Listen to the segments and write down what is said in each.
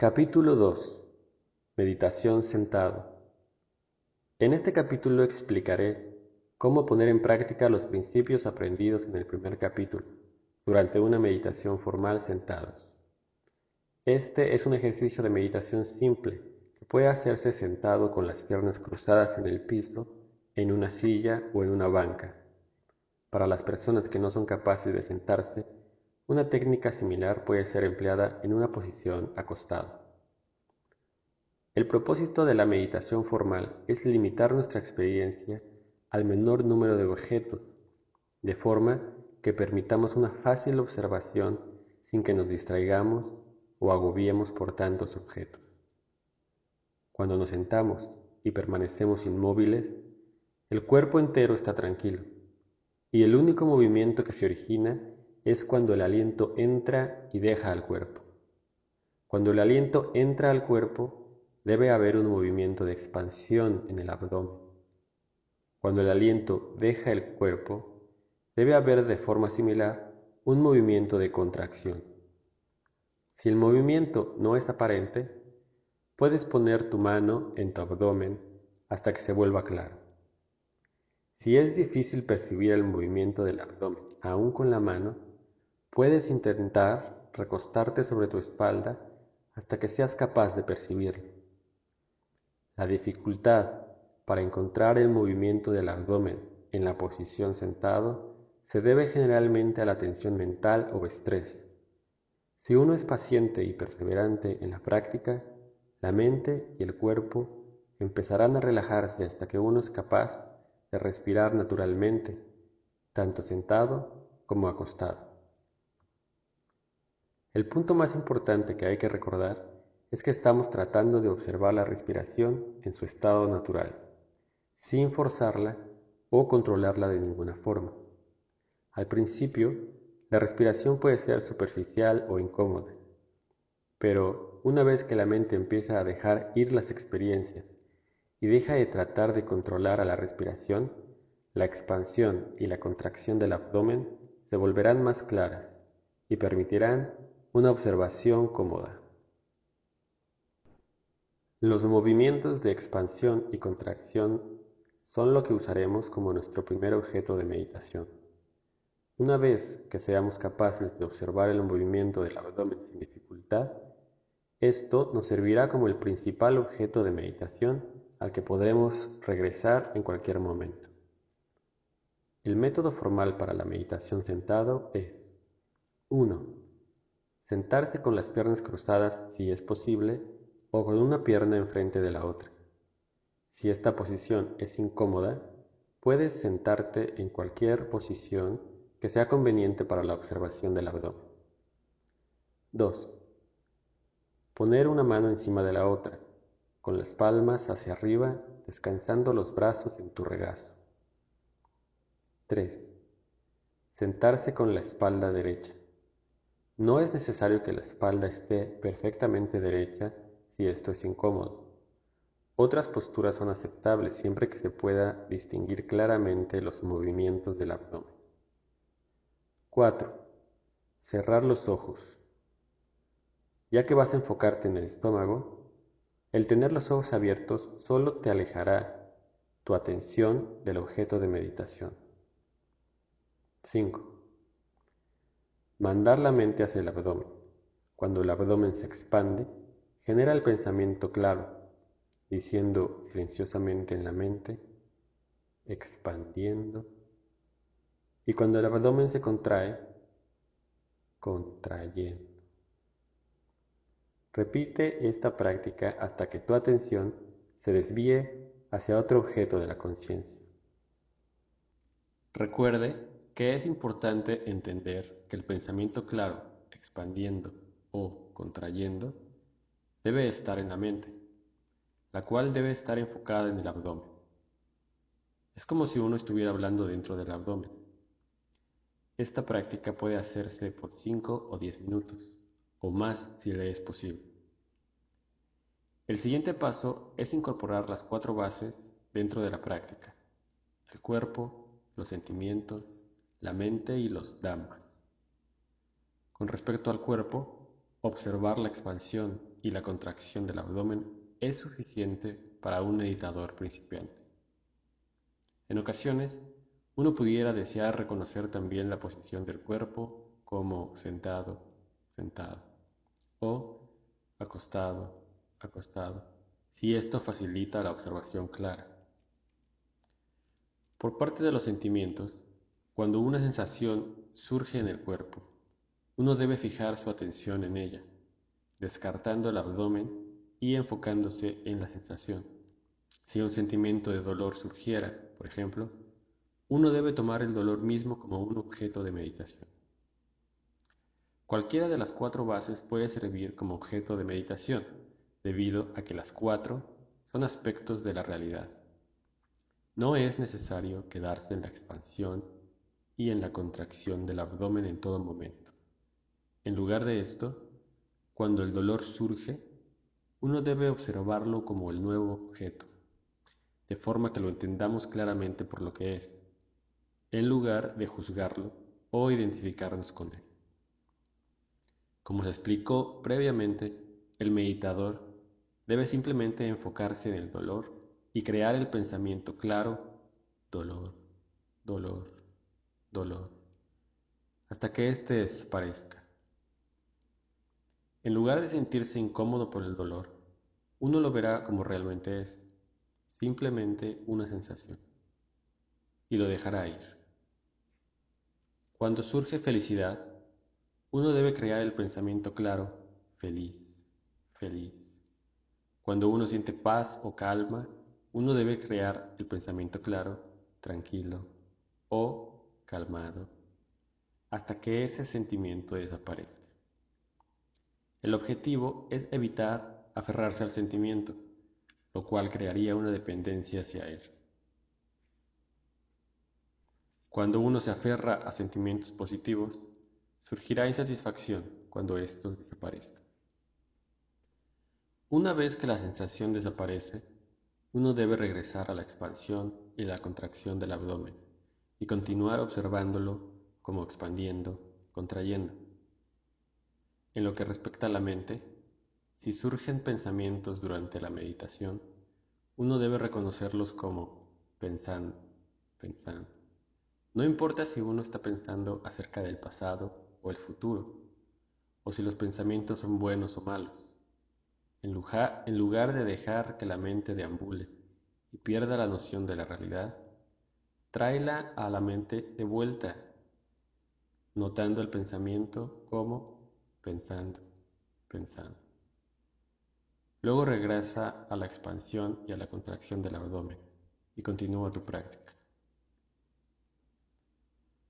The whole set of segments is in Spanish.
Capítulo 2 Meditación sentado En este capítulo explicaré cómo poner en práctica los principios aprendidos en el primer capítulo durante una meditación formal sentados. Este es un ejercicio de meditación simple que puede hacerse sentado con las piernas cruzadas en el piso, en una silla o en una banca. Para las personas que no son capaces de sentarse, una técnica similar puede ser empleada en una posición acostado. El propósito de la meditación formal es limitar nuestra experiencia al menor número de objetos, de forma que permitamos una fácil observación sin que nos distraigamos o agobiemos por tantos objetos. Cuando nos sentamos y permanecemos inmóviles, el cuerpo entero está tranquilo y el único movimiento que se origina es cuando el aliento entra y deja al cuerpo. Cuando el aliento entra al cuerpo, debe haber un movimiento de expansión en el abdomen. Cuando el aliento deja el cuerpo, debe haber de forma similar un movimiento de contracción. Si el movimiento no es aparente, puedes poner tu mano en tu abdomen hasta que se vuelva claro. Si es difícil percibir el movimiento del abdomen aún con la mano, Puedes intentar recostarte sobre tu espalda hasta que seas capaz de percibirlo. La dificultad para encontrar el movimiento del abdomen en la posición sentado se debe generalmente a la tensión mental o estrés. Si uno es paciente y perseverante en la práctica, la mente y el cuerpo empezarán a relajarse hasta que uno es capaz de respirar naturalmente, tanto sentado como acostado. El punto más importante que hay que recordar es que estamos tratando de observar la respiración en su estado natural, sin forzarla o controlarla de ninguna forma. Al principio, la respiración puede ser superficial o incómoda, pero una vez que la mente empieza a dejar ir las experiencias y deja de tratar de controlar a la respiración, la expansión y la contracción del abdomen se volverán más claras y permitirán una observación cómoda. Los movimientos de expansión y contracción son lo que usaremos como nuestro primer objeto de meditación. Una vez que seamos capaces de observar el movimiento del abdomen sin dificultad, esto nos servirá como el principal objeto de meditación al que podremos regresar en cualquier momento. El método formal para la meditación sentado es 1 Sentarse con las piernas cruzadas si es posible o con una pierna enfrente de la otra. Si esta posición es incómoda, puedes sentarte en cualquier posición que sea conveniente para la observación del abdomen. 2. Poner una mano encima de la otra, con las palmas hacia arriba, descansando los brazos en tu regazo. 3. Sentarse con la espalda derecha. No es necesario que la espalda esté perfectamente derecha si esto es incómodo. Otras posturas son aceptables siempre que se pueda distinguir claramente los movimientos del abdomen. 4. Cerrar los ojos. Ya que vas a enfocarte en el estómago, el tener los ojos abiertos solo te alejará tu atención del objeto de meditación. 5. Mandar la mente hacia el abdomen. Cuando el abdomen se expande, genera el pensamiento claro, diciendo silenciosamente en la mente, expandiendo. Y cuando el abdomen se contrae, contrayendo. Repite esta práctica hasta que tu atención se desvíe hacia otro objeto de la conciencia. Recuerde que es importante entender que el pensamiento claro, expandiendo o contrayendo, debe estar en la mente, la cual debe estar enfocada en el abdomen. Es como si uno estuviera hablando dentro del abdomen. Esta práctica puede hacerse por 5 o 10 minutos, o más si le es posible. El siguiente paso es incorporar las cuatro bases dentro de la práctica. El cuerpo, los sentimientos, la mente y los dhammas. Con respecto al cuerpo, observar la expansión y la contracción del abdomen es suficiente para un meditador principiante. En ocasiones, uno pudiera desear reconocer también la posición del cuerpo como sentado, sentado, o acostado, acostado, si esto facilita la observación clara. Por parte de los sentimientos, cuando una sensación surge en el cuerpo, uno debe fijar su atención en ella, descartando el abdomen y enfocándose en la sensación. Si un sentimiento de dolor surgiera, por ejemplo, uno debe tomar el dolor mismo como un objeto de meditación. Cualquiera de las cuatro bases puede servir como objeto de meditación, debido a que las cuatro son aspectos de la realidad. No es necesario quedarse en la expansión y en la contracción del abdomen en todo momento. En lugar de esto, cuando el dolor surge, uno debe observarlo como el nuevo objeto, de forma que lo entendamos claramente por lo que es, en lugar de juzgarlo o identificarnos con él. Como se explicó previamente, el meditador debe simplemente enfocarse en el dolor y crear el pensamiento claro, dolor, dolor, dolor, hasta que éste desaparezca. En lugar de sentirse incómodo por el dolor, uno lo verá como realmente es, simplemente una sensación, y lo dejará ir. Cuando surge felicidad, uno debe crear el pensamiento claro, feliz, feliz. Cuando uno siente paz o calma, uno debe crear el pensamiento claro, tranquilo o calmado, hasta que ese sentimiento desaparezca. El objetivo es evitar aferrarse al sentimiento, lo cual crearía una dependencia hacia él. Cuando uno se aferra a sentimientos positivos, surgirá insatisfacción cuando estos desaparezcan. Una vez que la sensación desaparece, uno debe regresar a la expansión y la contracción del abdomen y continuar observándolo como expandiendo, contrayendo. En lo que respecta a la mente, si surgen pensamientos durante la meditación, uno debe reconocerlos como pensando, pensando. No importa si uno está pensando acerca del pasado o el futuro, o si los pensamientos son buenos o malos. En lugar, de dejar que la mente deambule y pierda la noción de la realidad, tráela a la mente de vuelta, notando el pensamiento como pensando, pensando. Luego regresa a la expansión y a la contracción del abdomen y continúa tu práctica.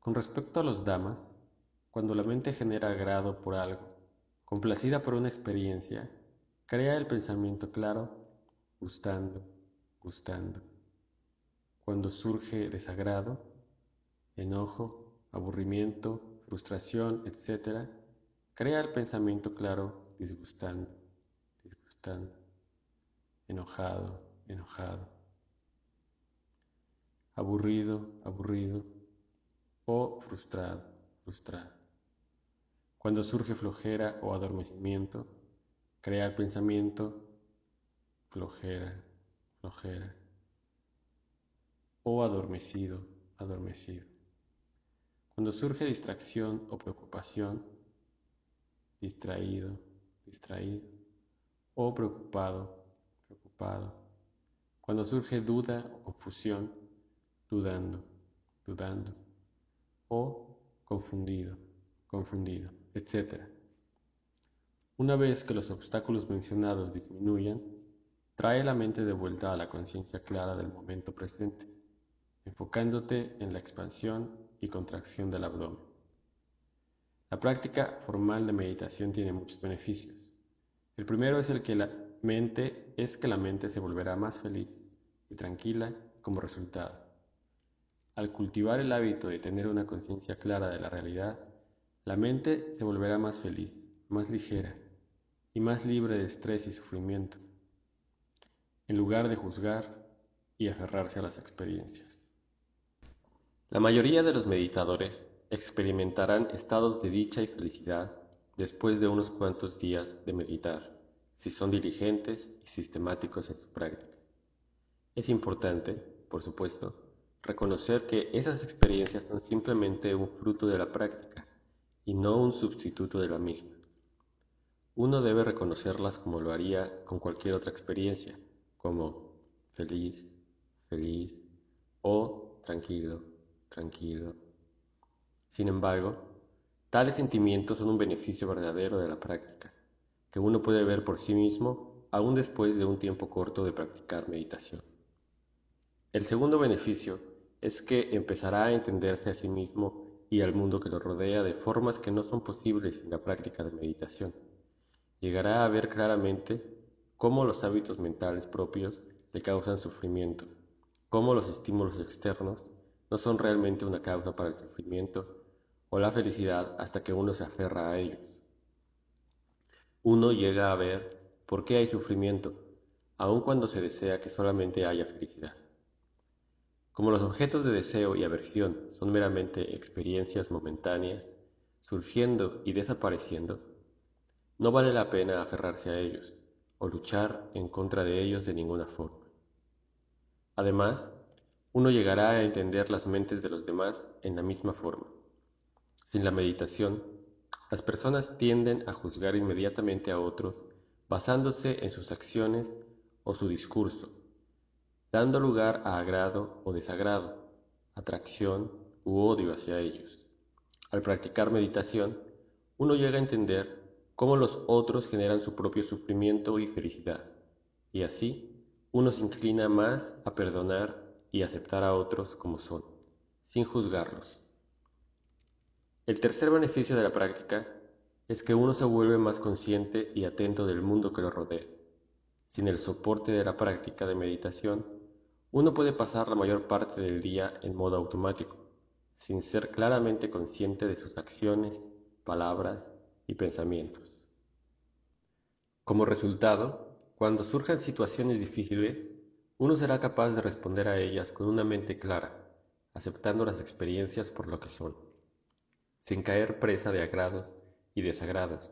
Con respecto a los damas, cuando la mente genera agrado por algo, complacida por una experiencia, crea el pensamiento claro, gustando, gustando. Cuando surge desagrado, enojo, aburrimiento, frustración, etc., Crea el pensamiento claro, disgustando, disgustando, enojado, enojado, aburrido, aburrido o frustrado, frustrado. Cuando surge flojera o adormecimiento, crea el pensamiento flojera, flojera o adormecido, adormecido. Cuando surge distracción o preocupación, distraído, distraído, o preocupado, preocupado. Cuando surge duda o confusión, dudando, dudando, o confundido, confundido, etc. Una vez que los obstáculos mencionados disminuyan, trae la mente de vuelta a la conciencia clara del momento presente, enfocándote en la expansión y contracción del abdomen. La práctica formal de meditación tiene muchos beneficios. El primero es el que la mente es que la mente se volverá más feliz y tranquila como resultado. Al cultivar el hábito de tener una conciencia clara de la realidad, la mente se volverá más feliz, más ligera y más libre de estrés y sufrimiento, en lugar de juzgar y aferrarse a las experiencias. La mayoría de los meditadores experimentarán estados de dicha y felicidad después de unos cuantos días de meditar, si son diligentes y sistemáticos en su práctica. Es importante, por supuesto, reconocer que esas experiencias son simplemente un fruto de la práctica y no un sustituto de la misma. Uno debe reconocerlas como lo haría con cualquier otra experiencia, como feliz, feliz o tranquilo, tranquilo. Sin embargo, tales sentimientos son un beneficio verdadero de la práctica, que uno puede ver por sí mismo aún después de un tiempo corto de practicar meditación. El segundo beneficio es que empezará a entenderse a sí mismo y al mundo que lo rodea de formas que no son posibles sin la práctica de meditación. Llegará a ver claramente cómo los hábitos mentales propios le causan sufrimiento, cómo los estímulos externos no son realmente una causa para el sufrimiento o la felicidad hasta que uno se aferra a ellos. Uno llega a ver por qué hay sufrimiento, aun cuando se desea que solamente haya felicidad. Como los objetos de deseo y aversión son meramente experiencias momentáneas, surgiendo y desapareciendo, no vale la pena aferrarse a ellos o luchar en contra de ellos de ninguna forma. Además, uno llegará a entender las mentes de los demás en la misma forma. Sin la meditación, las personas tienden a juzgar inmediatamente a otros basándose en sus acciones o su discurso dando lugar a agrado o desagrado, atracción u odio hacia ellos. Al practicar meditación, uno llega a entender cómo los otros generan su propio sufrimiento y felicidad, y así uno se inclina más a perdonar y aceptar a otros como son, sin juzgarlos. El tercer beneficio de la práctica es que uno se vuelve más consciente y atento del mundo que lo rodea. Sin el soporte de la práctica de meditación, uno puede pasar la mayor parte del día en modo automático, sin ser claramente consciente de sus acciones, palabras y pensamientos. Como resultado, cuando surjan situaciones difíciles, uno será capaz de responder a ellas con una mente clara, aceptando las experiencias por lo que son, sin caer presa de agrados y desagrados,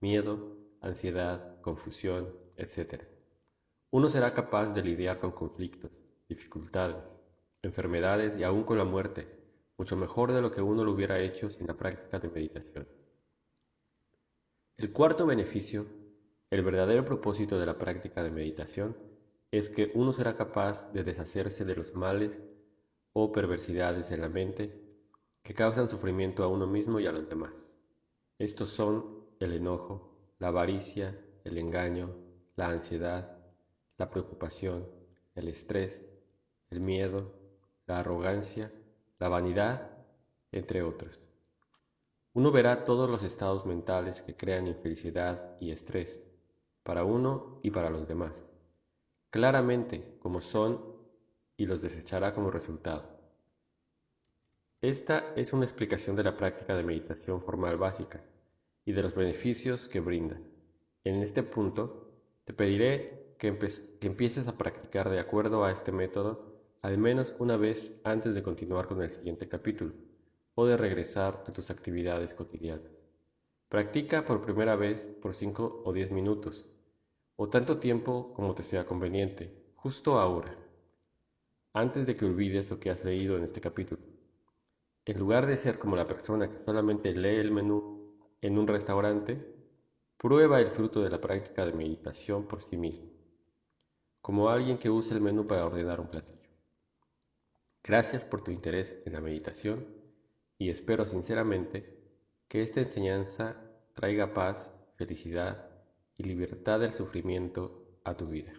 miedo, ansiedad, confusión, etc. Uno será capaz de lidiar con conflictos, dificultades, enfermedades y aún con la muerte, mucho mejor de lo que uno lo hubiera hecho sin la práctica de meditación. El cuarto beneficio, el verdadero propósito de la práctica de meditación, es que uno será capaz de deshacerse de los males o perversidades en la mente que causan sufrimiento a uno mismo y a los demás. Estos son el enojo, la avaricia, el engaño, la ansiedad, la preocupación, el estrés, el miedo, la arrogancia, la vanidad, entre otros. Uno verá todos los estados mentales que crean infelicidad y estrés, para uno y para los demás, claramente como son y los desechará como resultado. Esta es una explicación de la práctica de meditación formal básica y de los beneficios que brinda. En este punto, te pediré que, empieces a practicar de acuerdo a este método al menos una vez antes de continuar con el siguiente capítulo o de regresar a tus actividades cotidianas. Practica por primera vez por 5 o 10 minutos, o tanto tiempo como te sea conveniente, justo ahora, antes de que olvides lo que has leído en este capítulo. En lugar de ser como la persona que solamente lee el menú en un restaurante, prueba el fruto de la práctica de meditación por sí mismo, como alguien que usa el menú para ordenar un platillo. Gracias por tu interés en la meditación y espero sinceramente que esta enseñanza traiga paz, felicidad y libertad del sufrimiento a tu vida.